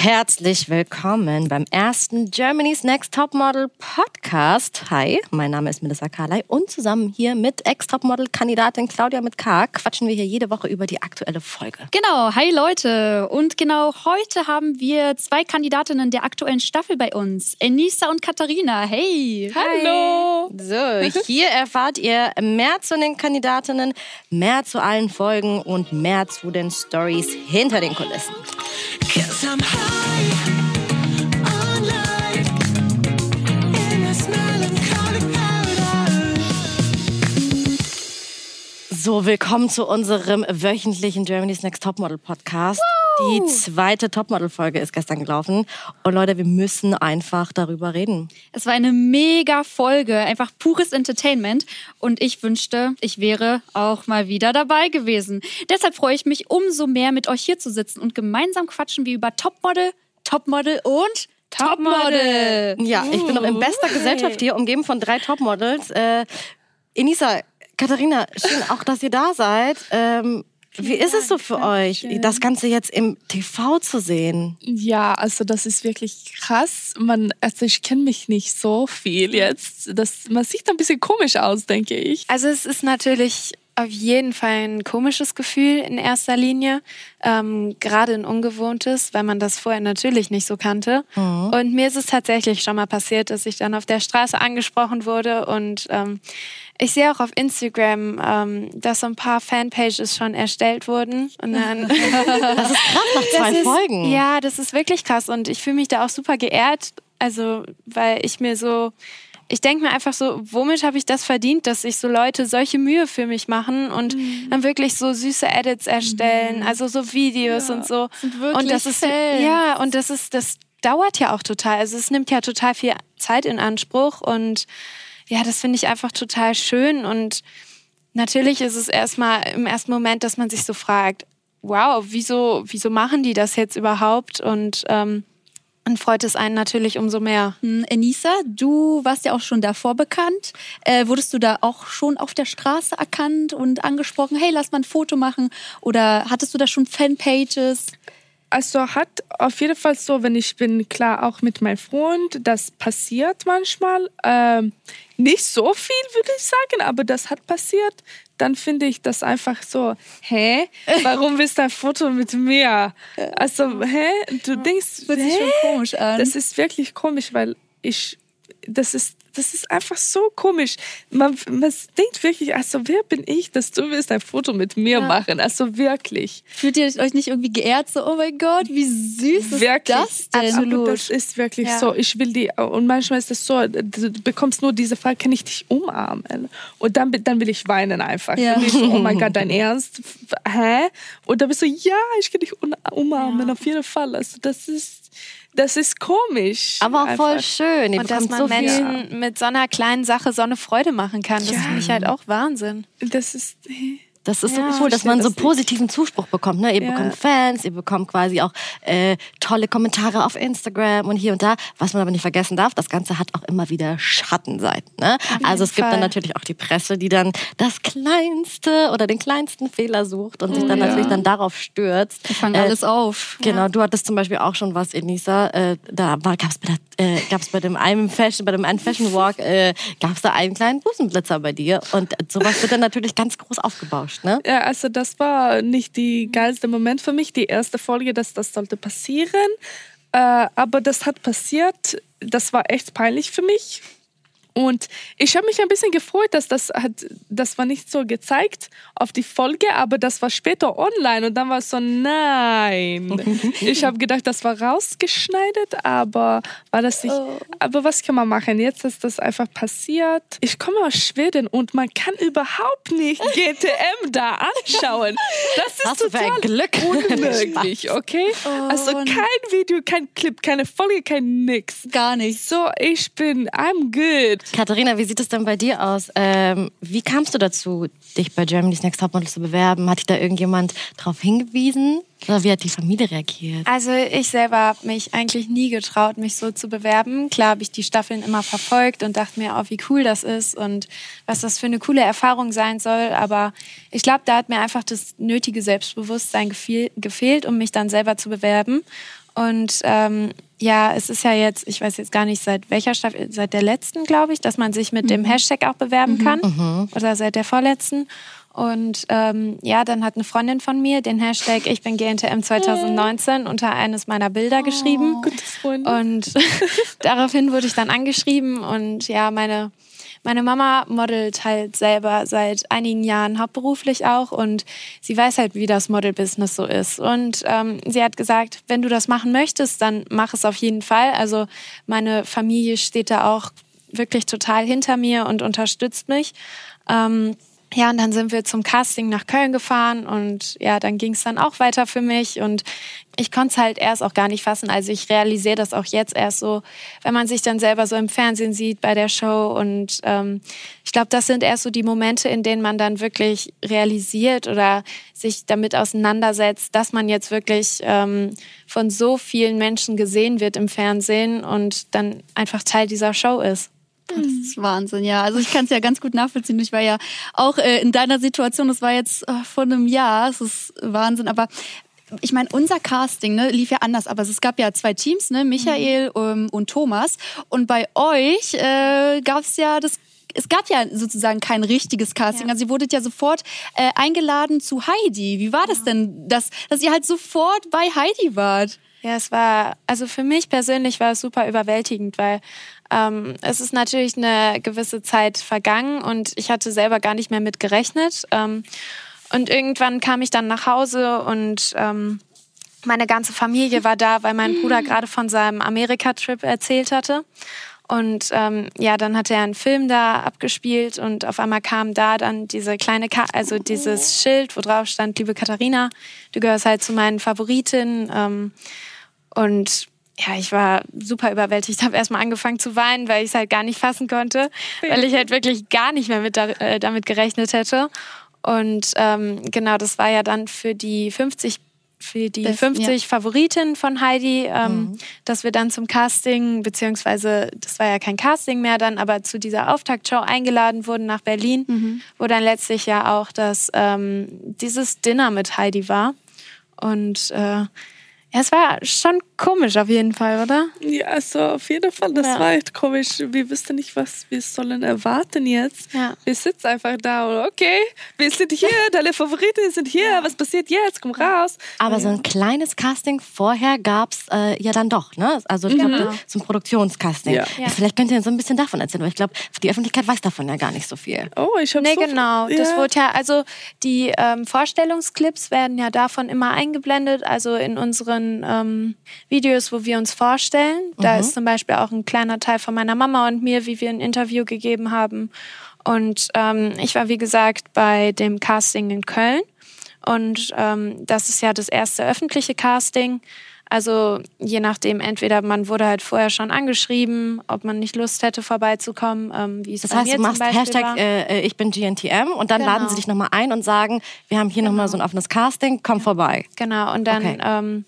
Herzlich willkommen beim ersten Germany's Next Topmodel Podcast. Hi, mein Name ist Melissa Carley und zusammen hier mit Ex-Topmodel-Kandidatin Claudia mit K quatschen wir hier jede Woche über die aktuelle Folge. Genau, hi Leute. Und genau heute haben wir zwei Kandidatinnen der aktuellen Staffel bei uns. Enisa und Katharina. Hey. Hallo. So, hier erfahrt ihr mehr zu den Kandidatinnen, mehr zu allen Folgen und mehr zu den Stories hinter den Kulissen. somehow. So, willkommen zu unserem wöchentlichen Germany's Next Topmodel Podcast. Woo! Die zweite Topmodel-Folge ist gestern gelaufen. Und Leute, wir müssen einfach darüber reden. Es war eine mega Folge, einfach pures Entertainment. Und ich wünschte, ich wäre auch mal wieder dabei gewesen. Deshalb freue ich mich umso mehr, mit euch hier zu sitzen und gemeinsam quatschen wir über Topmodel, Topmodel und Topmodel. Ja, ich bin noch in bester Gesellschaft hier, umgeben von drei Topmodels. Äh, Enisa, Katharina, schön auch, dass ihr da seid. Ähm, wie ist es so für euch, das Ganze jetzt im TV zu sehen? Ja, also das ist wirklich krass. Man, also ich kenne mich nicht so viel jetzt. Das, man sieht ein bisschen komisch aus, denke ich. Also es ist natürlich auf jeden Fall ein komisches Gefühl in erster Linie, ähm, gerade ein ungewohntes, weil man das vorher natürlich nicht so kannte. Mhm. Und mir ist es tatsächlich schon mal passiert, dass ich dann auf der Straße angesprochen wurde und ähm, ich sehe auch auf Instagram, ähm, dass so ein paar Fanpages schon erstellt wurden. Und dann das ist krass nach zwei ist, Folgen. Ja, das ist wirklich krass und ich fühle mich da auch super geehrt. Also, weil ich mir so, ich denke mir einfach so, womit habe ich das verdient, dass sich so Leute solche Mühe für mich machen und mhm. dann wirklich so süße Edits erstellen, mhm. also so Videos ja, und so. und das ist Fans. ja und das ist das dauert ja auch total. Also es nimmt ja total viel Zeit in Anspruch und ja, das finde ich einfach total schön. Und natürlich ist es erstmal im ersten Moment, dass man sich so fragt, wow, wieso, wieso machen die das jetzt überhaupt? Und ähm, dann freut es einen natürlich umso mehr. Hm, Enisa, du warst ja auch schon davor bekannt. Äh, wurdest du da auch schon auf der Straße erkannt und angesprochen, hey, lass mal ein Foto machen? Oder hattest du da schon Fanpages? Also hat auf jeden Fall so, wenn ich bin klar auch mit meinem Freund, das passiert manchmal. Ähm, nicht so viel, würde ich sagen, aber das hat passiert. Dann finde ich das einfach so, hä? Warum willst du ein Foto mit mir? Also, hä? Du denkst, das sich schon komisch an. Das ist wirklich komisch, weil ich, das ist das ist einfach so komisch. Man, man denkt wirklich, also wer bin ich, dass du willst ein Foto mit mir ja. machen? Also wirklich. Fühlt ihr euch nicht irgendwie geehrt, so, oh mein Gott, wie süß wirklich. ist das denn? Absolut. Das ist wirklich ja. so. Ich will die, und manchmal ist es so, du bekommst nur diese Frage, kann ich dich umarmen? Und dann, dann will ich weinen einfach. Ja. Ich so, oh mein Gott, dein Ernst? Hä? Und dann bist du, ja, ich kann dich umarmen, auf jeden Fall. Also das ist das ist komisch. Aber auch voll schön. Ihr und dass man so Menschen mit so einer kleinen Sache so eine Freude machen kann, das ja. finde ich halt auch Wahnsinn. Das ist. Das ist ja, so cool, dass man so positiven Zuspruch bekommt. Ne? Ihr ja. bekommt Fans, ihr bekommt quasi auch äh, tolle Kommentare auf Instagram und hier und da. Was man aber nicht vergessen darf, das Ganze hat auch immer wieder Schattenseiten. Ne? Also es Fall. gibt dann natürlich auch die Presse, die dann das kleinste oder den kleinsten Fehler sucht und sich dann oh, ja. natürlich dann darauf stürzt. Die fangen äh, alles auf. Genau, du hattest zum Beispiel auch schon was, Enisa. Äh, da gab es bei, äh, bei dem einen Fashion, bei dem einen Fashion Walk, äh, gab es da einen kleinen Busenblitzer bei dir. Und sowas wird dann natürlich ganz groß aufgebauscht überrascht, ne? Ja, also das war nicht die geilste Moment für mich, die erste Folge, dass das sollte passieren. Äh, aber das hat passiert. Das war echt peinlich für mich. Und ich habe mich ein bisschen gefreut, dass das hat, das war nicht so gezeigt auf die Folge, aber das war später online und dann war es so, nein. ich habe gedacht, das war rausgeschneidet, aber war das nicht. Oh. Aber was kann man machen? Jetzt ist das einfach passiert. Ich komme aus Schweden und man kann überhaupt nicht GTM da anschauen. Das ist Hast total Glück. unmöglich, okay? Oh. Also kein Video, kein Clip, keine Folge, kein nix. Gar nicht. So, ich bin, I'm good. Katharina, wie sieht es denn bei dir aus? Ähm, wie kamst du dazu, dich bei Germany's Next Topmodel zu bewerben? Hat dich da irgendjemand darauf hingewiesen? Oder wie hat die Familie reagiert? Also ich selber habe mich eigentlich nie getraut, mich so zu bewerben. Klar habe ich die Staffeln immer verfolgt und dachte mir, oh, wie cool das ist und was das für eine coole Erfahrung sein soll. Aber ich glaube, da hat mir einfach das nötige Selbstbewusstsein gefehlt, um mich dann selber zu bewerben. Und ähm, ja, es ist ja jetzt, ich weiß jetzt gar nicht, seit welcher Staffel, seit der letzten, glaube ich, dass man sich mit mhm. dem Hashtag auch bewerben mhm. kann. Mhm. Oder seit der vorletzten. Und ähm, ja, dann hat eine Freundin von mir den Hashtag Ich bin GNTM 2019 unter eines meiner Bilder oh, geschrieben. Und daraufhin wurde ich dann angeschrieben und ja, meine meine Mama modelt halt selber seit einigen Jahren hauptberuflich auch und sie weiß halt, wie das Model-Business so ist. Und ähm, sie hat gesagt, wenn du das machen möchtest, dann mach es auf jeden Fall. Also meine Familie steht da auch wirklich total hinter mir und unterstützt mich. Ähm, ja, und dann sind wir zum Casting nach Köln gefahren und ja, dann ging es dann auch weiter für mich und ich konnte es halt erst auch gar nicht fassen. Also ich realisiere das auch jetzt erst so, wenn man sich dann selber so im Fernsehen sieht bei der Show und ähm, ich glaube, das sind erst so die Momente, in denen man dann wirklich realisiert oder sich damit auseinandersetzt, dass man jetzt wirklich ähm, von so vielen Menschen gesehen wird im Fernsehen und dann einfach Teil dieser Show ist. Das ist Wahnsinn, ja. Also ich kann es ja ganz gut nachvollziehen. Ich war ja auch äh, in deiner Situation, das war jetzt äh, vor einem Jahr, es ist Wahnsinn. Aber ich meine, unser Casting ne, lief ja anders, aber es gab ja zwei Teams, ne, Michael mhm. ähm, und Thomas. Und bei euch äh, gab es ja das es gab ja sozusagen kein richtiges Casting. Ja. Also ihr wurdet ja sofort äh, eingeladen zu Heidi. Wie war das denn, dass, dass ihr halt sofort bei Heidi wart? Ja, es war, also für mich persönlich war es super überwältigend, weil ähm, es ist natürlich eine gewisse Zeit vergangen und ich hatte selber gar nicht mehr mit gerechnet. Ähm, und irgendwann kam ich dann nach Hause und ähm, meine ganze Familie war da, weil mein Bruder gerade von seinem Amerika-Trip erzählt hatte. Und ähm, ja, dann hat er einen Film da abgespielt und auf einmal kam da dann diese kleine, Ka also dieses Schild, wo drauf stand, liebe Katharina, du gehörst halt zu meinen Favoritinnen. Ähm, und ja, ich war super überwältigt. Ich habe erstmal angefangen zu weinen, weil ich es halt gar nicht fassen konnte, weil ich halt wirklich gar nicht mehr mit da, äh, damit gerechnet hätte. Und ähm, genau, das war ja dann für die 50 für die das, 50 ja. Favoritinnen von Heidi, ähm, mhm. dass wir dann zum Casting, beziehungsweise das war ja kein Casting mehr dann, aber zu dieser Auftaktshow eingeladen wurden nach Berlin, mhm. wo dann letztlich ja auch das, ähm, dieses Dinner mit Heidi war. Und äh, ja, es war schon komisch auf jeden Fall, oder? Ja, also auf jeden Fall, das ja. war echt komisch. Wir wussten nicht, was wir sollen erwarten jetzt. Ja. Wir sitzen einfach da und okay, wir sind hier, deine Favoriten sind hier, ja. was passiert jetzt? Komm raus. Aber so ein kleines Casting vorher gab es äh, ja dann doch, ne? Also ich glaube, mhm. so ein Produktionscasting. Ja. Vielleicht könnt ihr so ein bisschen davon erzählen, weil ich glaube, die Öffentlichkeit weiß davon ja gar nicht so viel. Oh, ich habe Nee, so genau. Das wurde ja, also die ähm, Vorstellungsclips werden ja davon immer eingeblendet, also in unseren ähm, Videos, wo wir uns vorstellen. Da mhm. ist zum Beispiel auch ein kleiner Teil von meiner Mama und mir, wie wir ein Interview gegeben haben. Und ähm, ich war, wie gesagt, bei dem Casting in Köln. Und ähm, das ist ja das erste öffentliche Casting. Also je nachdem, entweder man wurde halt vorher schon angeschrieben, ob man nicht Lust hätte, vorbeizukommen, ähm, wie es Das heißt, du machst Hashtag äh, ich bin GNTM und dann genau. laden sie dich nochmal ein und sagen, wir haben hier genau. nochmal so ein offenes Casting, komm vorbei. Genau, und dann okay. ähm,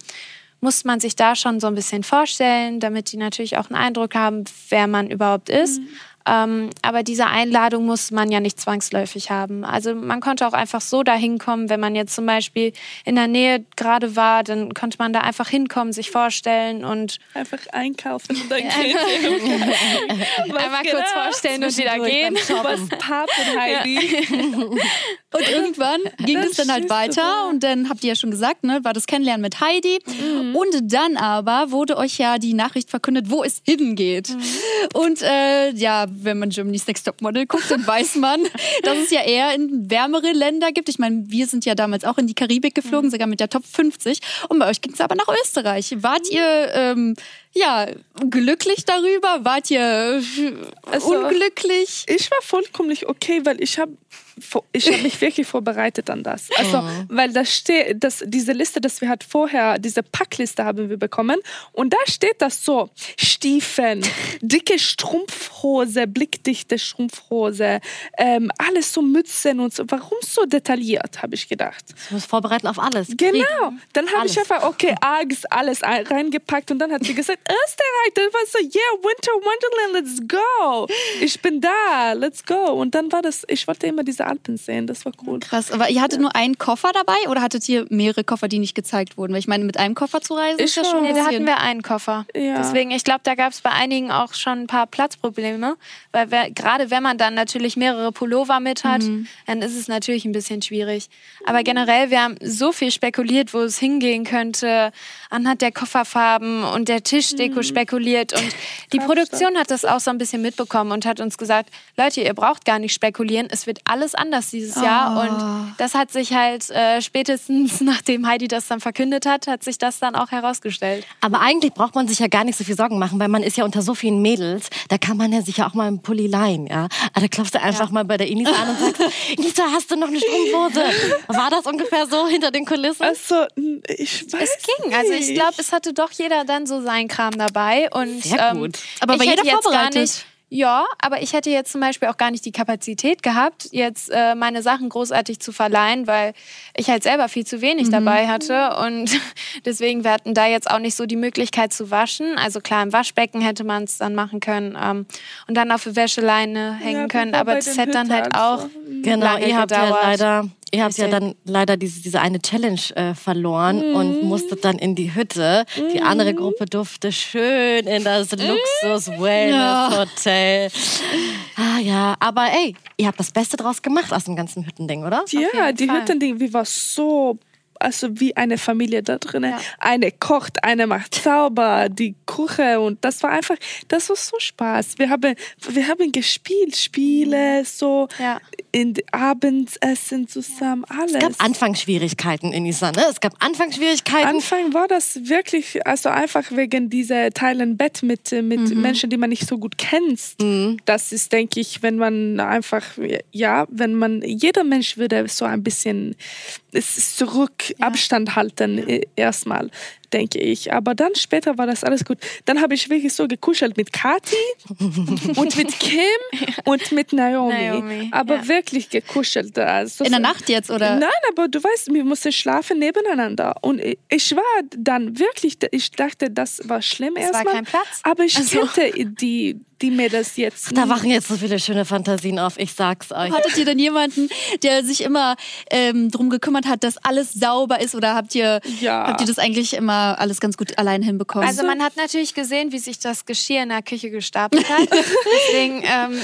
muss man sich da schon so ein bisschen vorstellen, damit die natürlich auch einen Eindruck haben, wer man überhaupt ist. Mhm. Ähm, aber diese Einladung muss man ja nicht zwangsläufig haben. Also man konnte auch einfach so dahin kommen, wenn man jetzt zum Beispiel in der Nähe gerade war, dann konnte man da einfach hinkommen, sich vorstellen und einfach einkaufen und dann gehen. Einmal kurz vorstellen und wieder gehen. Was tat denn Heidi? und irgendwann ging es dann halt weiter und dann habt ihr ja schon gesagt, ne, war das Kennenlernen mit Heidi mhm. und dann aber wurde euch ja die Nachricht verkündet, wo es hingeht. Mhm. Und äh, ja, wenn man Germany's Next Top Model guckt, dann weiß man, dass es ja eher in wärmere Länder gibt. Ich meine, wir sind ja damals auch in die Karibik geflogen, mhm. sogar mit der Top 50. Und bei euch ging es aber nach Österreich. Wart ihr ähm, ja glücklich darüber? Wart ihr also, unglücklich? Ich war vollkommen okay, weil ich habe ich habe mich wirklich vorbereitet an das. Also, oh. weil da steht, das, diese Liste, das wir halt vorher, diese Packliste haben wir bekommen und da steht das so, Stiefeln, dicke Strumpfhose, blickdichte Strumpfhose, ähm, alles so Mützen und so. Warum so detailliert, habe ich gedacht. Du musst vorbereiten auf alles. Genau. Dann habe ich einfach, okay, Args, alles reingepackt und dann hat sie gesagt, Österreich, dann war so, yeah, Winter Wonderland, let's go. Ich bin da, let's go. Und dann war das, ich wollte immer diese Alpen sehen. Das war cool. Krass, aber ihr hattet nur einen Koffer dabei oder hattet ihr mehrere Koffer, die nicht gezeigt wurden? Weil ich meine, mit einem Koffer zu reisen ist ja schon Nee, da hatten wir einen Koffer. Ja. Deswegen, ich glaube, da gab es bei einigen auch schon ein paar Platzprobleme. Weil wer, gerade wenn man dann natürlich mehrere Pullover mit hat, dann ist es natürlich ein bisschen schwierig. Aber generell, wir haben so viel spekuliert, wo es hingehen könnte, anhand der Kofferfarben und der Tischdeko spekuliert. Und die Produktion hat das auch so ein bisschen mitbekommen und hat uns gesagt, Leute, ihr braucht gar nicht spekulieren, es wird alles anders dieses Jahr. Und das hat sich halt äh, spätestens, nachdem Heidi das dann verkündet hat, hat sich das dann auch herausgestellt. Aber eigentlich braucht man sich ja gar nicht so viel Sorgen machen, weil man ist ja unter so vielen Mädels. Da kann man ja sicher auch mal einen Pulli leihen, ja. Aber da klopfst du einfach mal bei der Inisa an und sagst, Inisa, hast du noch eine Strumpfhose? War das ungefähr so hinter den Kulissen? Also, ich weiß Es ging. Also ich nicht. glaube, es hatte doch jeder dann so sein Kram dabei. Und, Sehr ähm, gut. Aber war ich hätte jeder jetzt gar vorbereitet? nicht. Ja, aber ich hätte jetzt zum Beispiel auch gar nicht die Kapazität gehabt, jetzt äh, meine Sachen großartig zu verleihen, weil ich halt selber viel zu wenig dabei hatte. Und deswegen, wir hatten da jetzt auch nicht so die Möglichkeit zu waschen. Also klar, im Waschbecken hätte man es dann machen können ähm, und dann auf die Wäscheleine hängen Ja, können. Aber das hätte dann halt auch Genau, lange ihr habt ja gedauert. leider, ihr habt ja dann leider diese, diese eine Challenge äh, verloren Mhm. und musstet dann in die Hütte. Die andere Gruppe durfte schön in das Mhm. Luxus Wellness Hotel. Ah ja, aber ey, ihr habt das Beste draus gemacht aus dem ganzen Hüttending, oder? Ja, die Fall. Hüttending, wir waren so, also wie eine Familie da drin. Eine kocht, eine macht sauber, die Küche und das war einfach, das war so Spaß. Wir haben, wir haben gespielt, Spiele, so Ja. In Abendessen zusammen, alles. Es gab Anfangsschwierigkeiten in Isa, ne? Es gab Anfangsschwierigkeiten. Anfang war das wirklich, also einfach wegen dieser teilen Bett mit, mit Menschen, die man nicht so gut kennt. Das ist, denke ich, wenn man einfach, ja, wenn man, jeder Mensch würde so ein bisschen es ist zurück, Abstand halten äh, erstmal, denke ich. Aber dann später war das alles gut. Dann habe ich wirklich so gekuschelt mit Kati und mit Kim und mit Naomi. Naomi, aber ja. wirklich gekuschelt. Also In der Nacht jetzt, oder? Nein, aber du weißt, wir mussten schlafen nebeneinander. Und ich- war dann wirklich, ich dachte, das war schlimm Es war erstmal. kein Platz. Aber ich Also- kannte die, die Mädels jetzt. Da wachen jetzt so viele schöne Fantasien auf, ich sag's euch. Hattet ihr denn jemanden, der sich immer ähm, drum gekümmert hat, dass alles sauber ist? Oder habt ihr, Ja. habt ihr das eigentlich immer alles ganz gut allein hinbekommen? Also man hat natürlich gesehen, wie sich das Geschirr in der Küche gestapelt hat. Deswegen, ähm,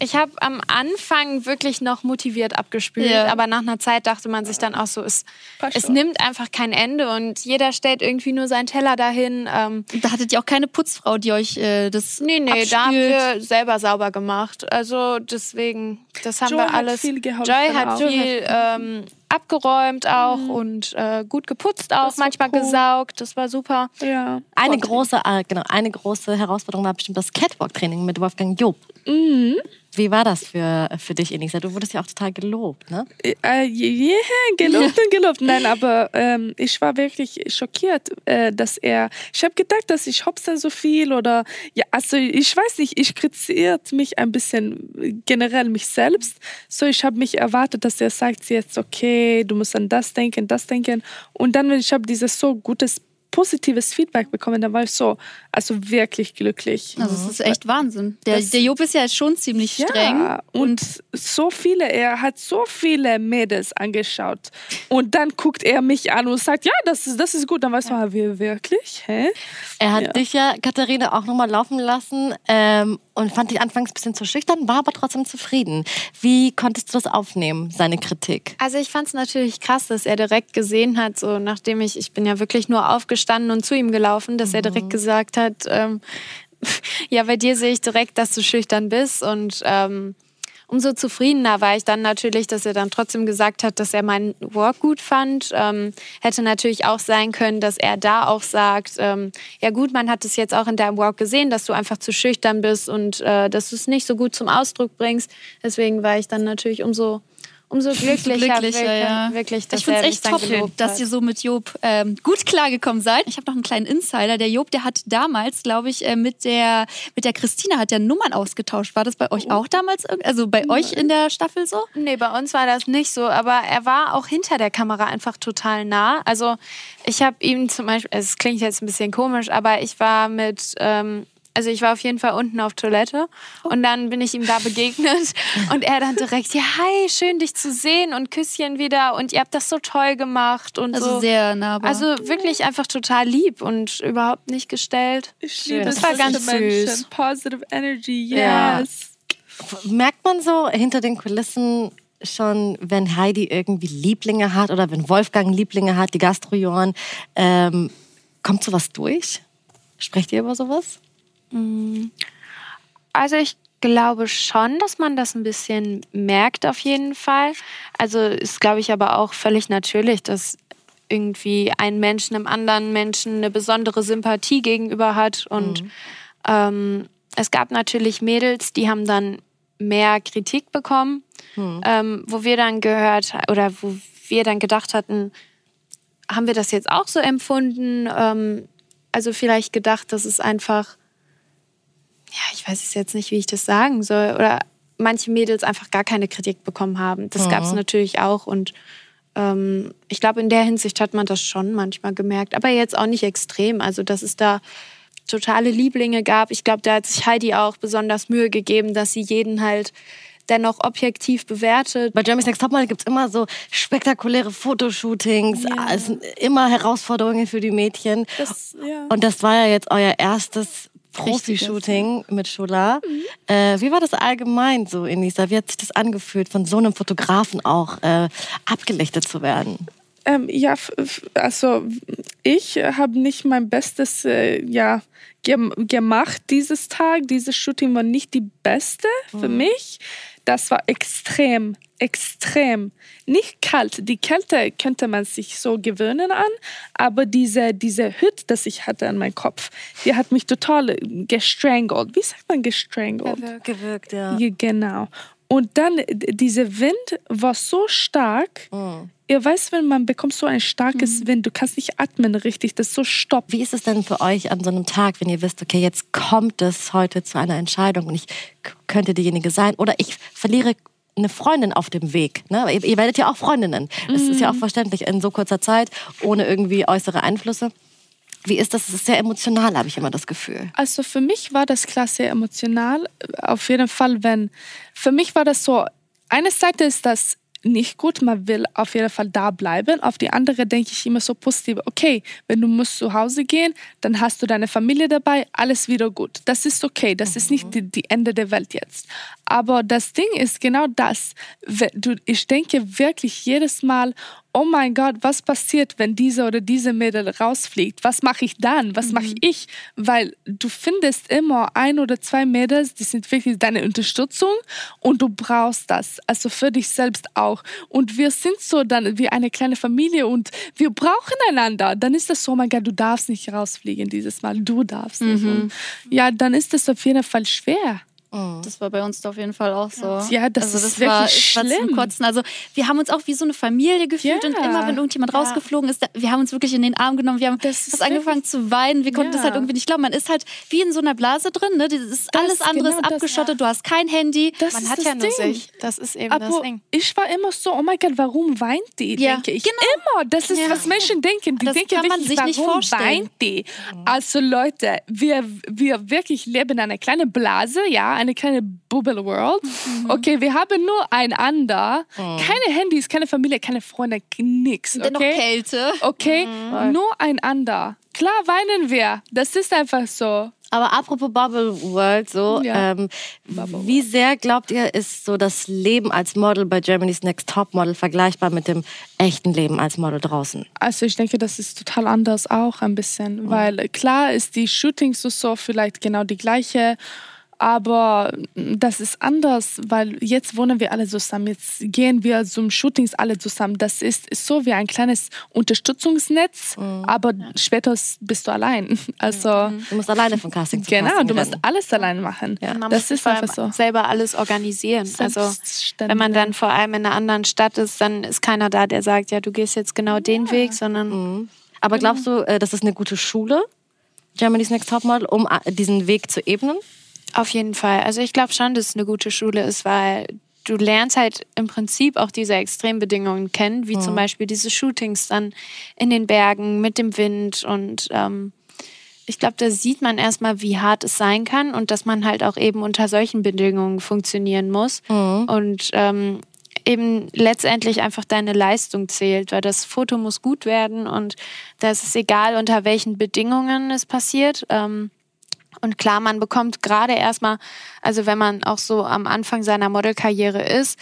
ich habe am Anfang wirklich noch motiviert abgespült, Ja. aber nach einer Zeit dachte man sich dann auch so, es, es nimmt einfach kein Ende und jeder stellt irgendwie nur seinen Teller dahin. Ähm, da hattet ihr auch keine Putzfrau, die euch äh, das nee, nee, abspült. da haben wir selber sauber gemacht. Also deswegen, das haben Joy wir hat alles. viel geholfen Joy hat auch. viel ähm, abgeräumt auch und äh, gut geputzt auch, manchmal cool. gesaugt. Das war super. Ja. Eine große, äh, genau, eine große Herausforderung war bestimmt das Catwalk-Training mit Wolfgang Job. Mhm. Wie war das für, für dich, Elisa? Du wurdest ja auch total gelobt, ne? Äh, yeah, gelobt und gelobt. Nein, aber ähm, ich war wirklich schockiert, äh, dass er. Ich habe gedacht, dass ich hopse so viel oder ja, also ich weiß nicht, ich kritisiert mich ein bisschen äh, generell mich selbst. So, ich habe mich erwartet, dass er sagt jetzt, okay, du musst an das denken, das denken. Und dann, wenn ich habe dieses so gutes positives Feedback bekommen, dann war ich so, also wirklich glücklich. Also es ist echt Wahnsinn. Der, Das- der Job ist ja schon ziemlich streng. Ja, und so viele, er hat so viele Mädels angeschaut. Und dann guckt er mich an und sagt, ja, das ist, das ist gut. Dann weißt du, ah, wir wirklich? Hä? Er hat Ja. dich ja, Katharina, auch nochmal laufen lassen ähm, und fand dich anfangs ein bisschen zu schüchtern, war aber trotzdem zufrieden. Wie konntest du das aufnehmen, seine Kritik? Also ich fand es natürlich krass, dass er direkt gesehen hat, so nachdem ich, ich bin ja wirklich nur aufgestanden und zu ihm gelaufen, dass er direkt gesagt hat, ähm, ja, bei dir sehe ich direkt, dass du schüchtern bist und ähm, umso zufriedener war ich dann natürlich, dass er dann trotzdem gesagt hat, dass er meinen Work gut fand. Ähm, hätte natürlich auch sein können, dass er da auch sagt, ähm, ja gut, man hat es jetzt auch in deinem Work gesehen, dass du einfach zu schüchtern bist und äh, dass du es nicht so gut zum Ausdruck bringst. Deswegen war ich dann natürlich umso umso glücklicher, glücklicher, wirklich, ja. wirklich dass Ich finde es echt gelobt dass ihr so mit Job ähm, gut klargekommen seid. Ich habe noch einen kleinen Insider. Der Job, der hat damals, glaube ich, äh, mit der mit der Christina hat der Nummern ausgetauscht. War das bei euch auch damals? Also bei euch in der Staffel so? Nee, bei uns war das nicht so, aber er war auch hinter der Kamera einfach total nah. Also ich habe ihm zum Beispiel, es klingt jetzt ein bisschen komisch, aber ich war mit, ähm, Also ich war auf jeden Fall unten auf Toilette und dann bin ich ihm da begegnet und er dann direkt, ja, hi, schön dich zu sehen und Küsschen wieder und ihr habt das so toll gemacht und also so. sehr nahbar. Also wirklich einfach total lieb und überhaupt nicht gestellt. Ich liebe Das war ganz Menschen. süß. Positive Energy, Ja. yes. Merkt man so hinter den Kulissen schon, wenn Heidi irgendwie Lieblinge hat oder wenn Wolfgang Lieblinge hat, die Gastrojoren, ähm, kommt sowas durch? Sprecht ihr über sowas? Also ich glaube schon, dass man das ein bisschen merkt auf jeden Fall. Also ist, glaube ich, aber auch völlig natürlich, dass irgendwie ein Mensch einem anderen Menschen eine besondere Sympathie gegenüber hat. Und ähm, es gab natürlich Mädels, die haben dann mehr Kritik bekommen, ähm, wo wir dann gehört oder wo wir dann gedacht hatten, haben wir das jetzt auch so empfunden? Ähm, also vielleicht gedacht, dass es einfach ja, ich weiß es jetzt nicht, wie ich das sagen soll. Oder manche Mädels einfach gar keine Kritik bekommen haben. Das gab es natürlich auch. Und ähm, ich glaube, in der Hinsicht hat man das schon manchmal gemerkt. Aber jetzt auch nicht extrem. Also, dass es da totale Lieblinge gab. Ich glaube, da hat sich Heidi auch besonders Mühe gegeben, dass sie jeden halt dennoch objektiv bewertet. Bei Jeremy's Next Topmodel gibt es immer so spektakuläre Fotoshootings, Ja. es sind immer Herausforderungen für die Mädchen. Das, ja. Und das war ja jetzt euer erstes Profi-Shooting mit Shula. Äh, wie war das allgemein so, Enisa? Wie hat sich das angefühlt, von so einem Fotografen auch äh, abgelichtet zu werden? Ähm, ja, also ich habe nicht mein Bestes äh, ja, gem gemacht dieses Tag. Dieses Shooting war nicht die beste für mich. Das war extrem, extrem. Nicht kalt. Die Kälte könnte man sich so gewöhnen an, aber diese, diese Hütte, das ich hatte an meinem Kopf, die hat mich total gestrangelt. Wie sagt man gestrangelt? Gewirkt, ja. Ja, genau. Und dann, d- dieser Wind war so stark. Ihr weißt, wenn man bekommt so ein starkes Wind, du kannst nicht atmen richtig, das ist so stopp. Wie ist es denn für euch an so einem Tag, wenn ihr wisst, okay, jetzt kommt es heute zu einer Entscheidung und ich könnte diejenige sein oder ich verliere eine Freundin auf dem Weg. Ne? Ihr, ihr werdet ja auch Freundinnen. Das ist ja auch verständlich in so kurzer Zeit, ohne irgendwie äußere Einflüsse. Wie ist das? Es ist sehr emotional, habe ich immer das Gefühl. Also für mich war das klar sehr emotional. Auf jeden Fall, wenn, für mich war das so, eine Seite ist das nicht gut, man will auf jeden Fall da bleiben. Auf die andere denke ich immer so positiv, okay, wenn du musst zu Hause gehen, dann hast du deine Familie dabei, alles wieder gut. Das ist okay, das ist nicht die, die Ende der Welt jetzt. Aber das Ding ist genau das. Du, ich denke wirklich jedes Mal, oh mein Gott, was passiert, wenn diese oder diese Mädel rausfliegt? Was mache ich dann? Was mache ich? Weil du findest immer ein oder zwei Mädels, die sind wirklich deine Unterstützung und du brauchst das. Also für dich selbst auch. Und wir sind so dann wie eine kleine Familie und wir brauchen einander. Dann ist das so, oh mein Gott, du darfst nicht rausfliegen dieses Mal. Du darfst nicht. Und ja, dann ist das auf jeden Fall schwer. Das war bei uns auf jeden Fall auch so. Ja, das also ist war, wirklich war zum schlimm. Kotzen. Also wir haben uns auch wie so eine Familie gefühlt Ja. und immer, wenn irgendjemand Ja. rausgeflogen ist, wir haben uns wirklich in den Arm genommen. Wir haben Das fast angefangen zu weinen. Wir konnten Ja. das halt irgendwie nicht glauben. Man ist halt wie in so einer Blase drin. Ne? Das ist Das- alles andere genau ist das, abgeschottet. Du hast kein Handy. Das Man hat das ja nur Ding. sich. Das ist eben das Aber Ding. ich war immer so, oh mein Gott, warum weint die? Ja, denke ich genau. immer. Das ist, was Menschen denken. Die Das denken kann man wirklich, sich nicht warum vorstellen. weint die? Also Leute, wir, wir wirklich leben in einer kleinen Blase, ja, eine kleine Bubble World. Mhm. Okay, wir haben nur einander, keine Handys, keine Familie, keine Freunde, nix. Dennoch Okay, Kälte. okay, Mhm. nur einander. Klar weinen wir. Das ist einfach so. Aber apropos Bubble World, so, Ja. ähm, wie sehr glaubt ihr, ist so das Leben als Model bei Germany's Next Top Model vergleichbar mit dem echten Leben als Model draußen? Also ich denke, das ist total anders auch ein bisschen, weil äh, klar ist die Shootings so, so vielleicht genau die gleiche, aber das ist anders, weil jetzt wohnen wir alle zusammen, jetzt gehen wir zum Shootings alle zusammen. Das ist, ist so wie ein kleines Unterstützungsnetz, aber später bist du allein. Also Du musst alleine von Casting zu genau, Casting du musst alles allein machen. Und man Das muss ist vor einfach so. selber alles organisieren. Also wenn man dann vor allem in einer anderen Stadt ist, dann ist keiner da, der sagt, ja, du gehst jetzt genau den Weg, sondern Aber glaubst du, äh, das ist eine gute Schule, Germany's Next Top Model, um äh, diesen Weg zu ebnen? Auf jeden Fall. Also ich glaube schon, dass es eine gute Schule ist, weil du lernst halt im Prinzip auch diese Extrembedingungen kennen, wie zum Beispiel diese Shootings dann in den Bergen mit dem Wind und ähm, ich glaube, da sieht man erstmal, wie hart es sein kann und dass man halt auch eben unter solchen Bedingungen funktionieren muss. Mhm. Und ähm, eben letztendlich einfach deine Leistung zählt, weil das Foto muss gut werden und da ist es egal, unter welchen Bedingungen es passiert. Ähm, und klar, man bekommt gerade erstmal, also wenn man auch so am Anfang seiner Modelkarriere ist,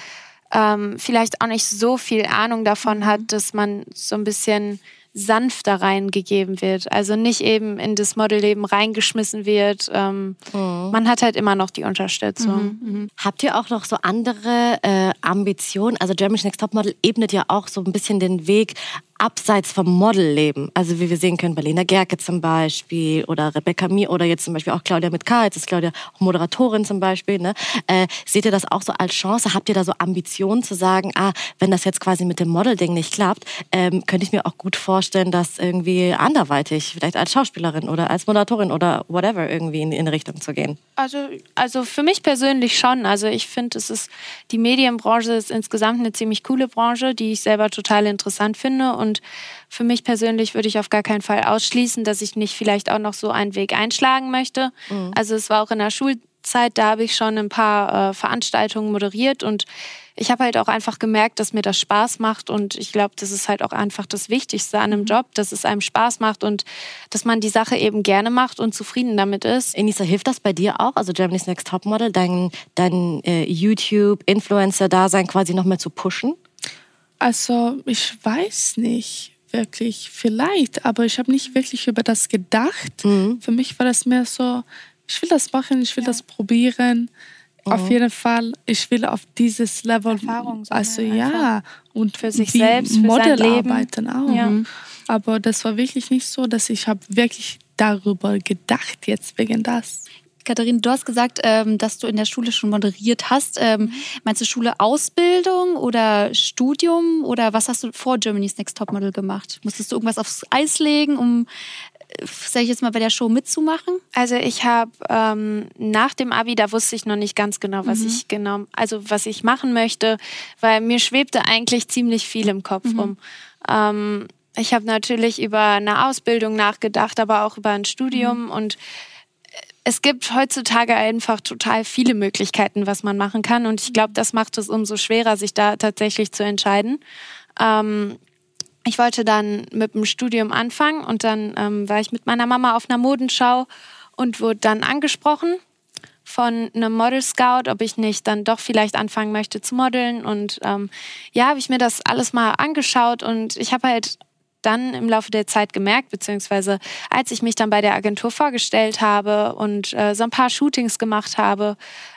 ähm, vielleicht auch nicht so viel Ahnung davon hat, dass man so ein bisschen sanfter reingegeben wird. Also nicht eben in das Modelleben reingeschmissen wird. Ähm, mhm. Man hat halt immer noch die Unterstützung. Mhm. Mhm. Habt ihr auch noch so andere äh, Ambitionen? Also Germany's Next Topmodel ebnet ja auch so ein bisschen den Weg abseits vom Modelleben. Also wie wir sehen können, Berliner Gerke zum Beispiel oder Rebecca Mir oder jetzt zum Beispiel auch Claudia mit K, jetzt ist Claudia auch Moderatorin zum Beispiel. Ne? Äh, seht ihr das auch so als Chance? Habt ihr da so Ambitionen zu sagen, ah, wenn das jetzt quasi mit dem Modelding nicht klappt, ähm, könnte ich mir auch gut vorstellen, dass irgendwie anderweitig, vielleicht als Schauspielerin oder als Moderatorin oder whatever irgendwie in, in Richtung zu gehen? Also, also für mich persönlich schon. Also ich finde, es ist die Medienbranche ist insgesamt eine ziemlich coole Branche, die ich selber total interessant finde und und für mich persönlich würde ich auf gar keinen Fall ausschließen, dass ich nicht vielleicht auch noch so einen Weg einschlagen möchte. Mhm. Also es war auch in der Schulzeit, da habe ich schon ein paar äh, Veranstaltungen moderiert und ich habe halt auch einfach gemerkt, dass mir das Spaß macht und ich glaube, das ist halt auch einfach das Wichtigste an einem mhm. Job, dass es einem Spaß macht und dass man die Sache eben gerne macht und zufrieden damit ist. Enisa, hilft das bei dir auch? Also Germany's Next Topmodel, dein, dein äh, YouTube-Influencer-Dasein quasi noch mehr zu pushen? Also ich weiß nicht wirklich, vielleicht, aber ich habe nicht wirklich über das gedacht. Mhm. Für mich war das mehr so, ich will das machen, ich will ja. das probieren. Mhm. Auf jeden Fall, ich will auf dieses Level, Erfahrung also ja, und für sich selbst, für Model sein Leben. arbeiten auch. Ja. Aber das war wirklich nicht so, dass ich habe wirklich darüber gedacht jetzt wegen das. Katharina, du hast gesagt, ähm, dass du in der Schule schon moderiert hast. Ähm, mhm. meinst du Schule Ausbildung oder Studium oder was hast du vor Germany's Next Topmodel gemacht? Musstest du irgendwas aufs Eis legen, um äh, sag ich jetzt mal, bei der Show mitzumachen? Also ich habe ähm, nach dem Abi, da wusste ich noch nicht ganz genau, was mhm. ich genau, also was ich machen möchte, weil mir schwebte eigentlich ziemlich viel im Kopf mhm. rum. Ähm, ich habe natürlich über eine Ausbildung nachgedacht, aber auch über ein Studium mhm. und es gibt heutzutage einfach total viele Möglichkeiten, was man machen kann. Und ich glaube, das macht es umso schwerer, sich da tatsächlich zu entscheiden. Ähm, ich wollte dann mit dem Studium anfangen und dann ähm, war ich mit meiner Mama auf einer Modenschau und wurde dann angesprochen von einem Model Scout, ob ich nicht dann doch vielleicht anfangen möchte zu modeln. Und ähm, ja, habe ich mir das alles mal angeschaut und ich habe halt dann im Laufe der Zeit gemerkt, beziehungsweise als ich mich dann bei der Agentur vorgestellt habe und äh, so ein paar Shootings gemacht habe,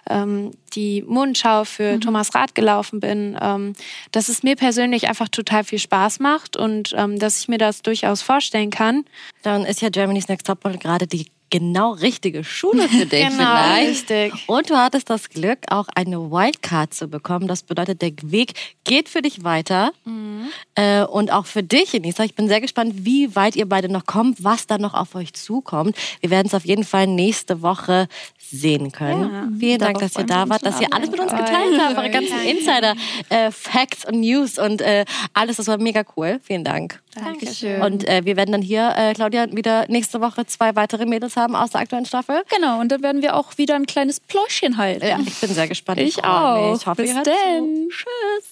ähm, die Mondschau für mhm. Thomas Rath gelaufen bin, ähm, dass es mir persönlich einfach total viel Spaß macht und ähm, dass ich mir das durchaus vorstellen kann. Dann ist ja Germany's Next Topmodel gerade die genau richtige Schule für dich genau, vielleicht. Richtig. Und du hattest das Glück, auch eine Wildcard zu bekommen. Das bedeutet, der Weg geht für dich weiter. Mhm. Äh, und auch für dich, Enisa. Ich bin sehr gespannt, wie weit ihr beide noch kommt, was da noch auf euch zukommt. Wir werden es auf jeden Fall nächste Woche sehen können. Ja, Vielen Dank, dass ihr da wart, dass ihr alles mit uns geteilt habt, eure ganzen Insider-Facts äh, und News und äh, alles. Das war mega cool. Vielen Dank. Dankeschön. Und äh, wir werden dann hier, äh, Claudia, wieder nächste Woche zwei weitere Mädels haben aus der aktuellen Staffel. Genau, und dann werden wir auch wieder ein kleines Pläuschen halten. Ja, ich bin sehr gespannt. Ich, ich auch. Ich hoffe, Bis denn. Tschüss.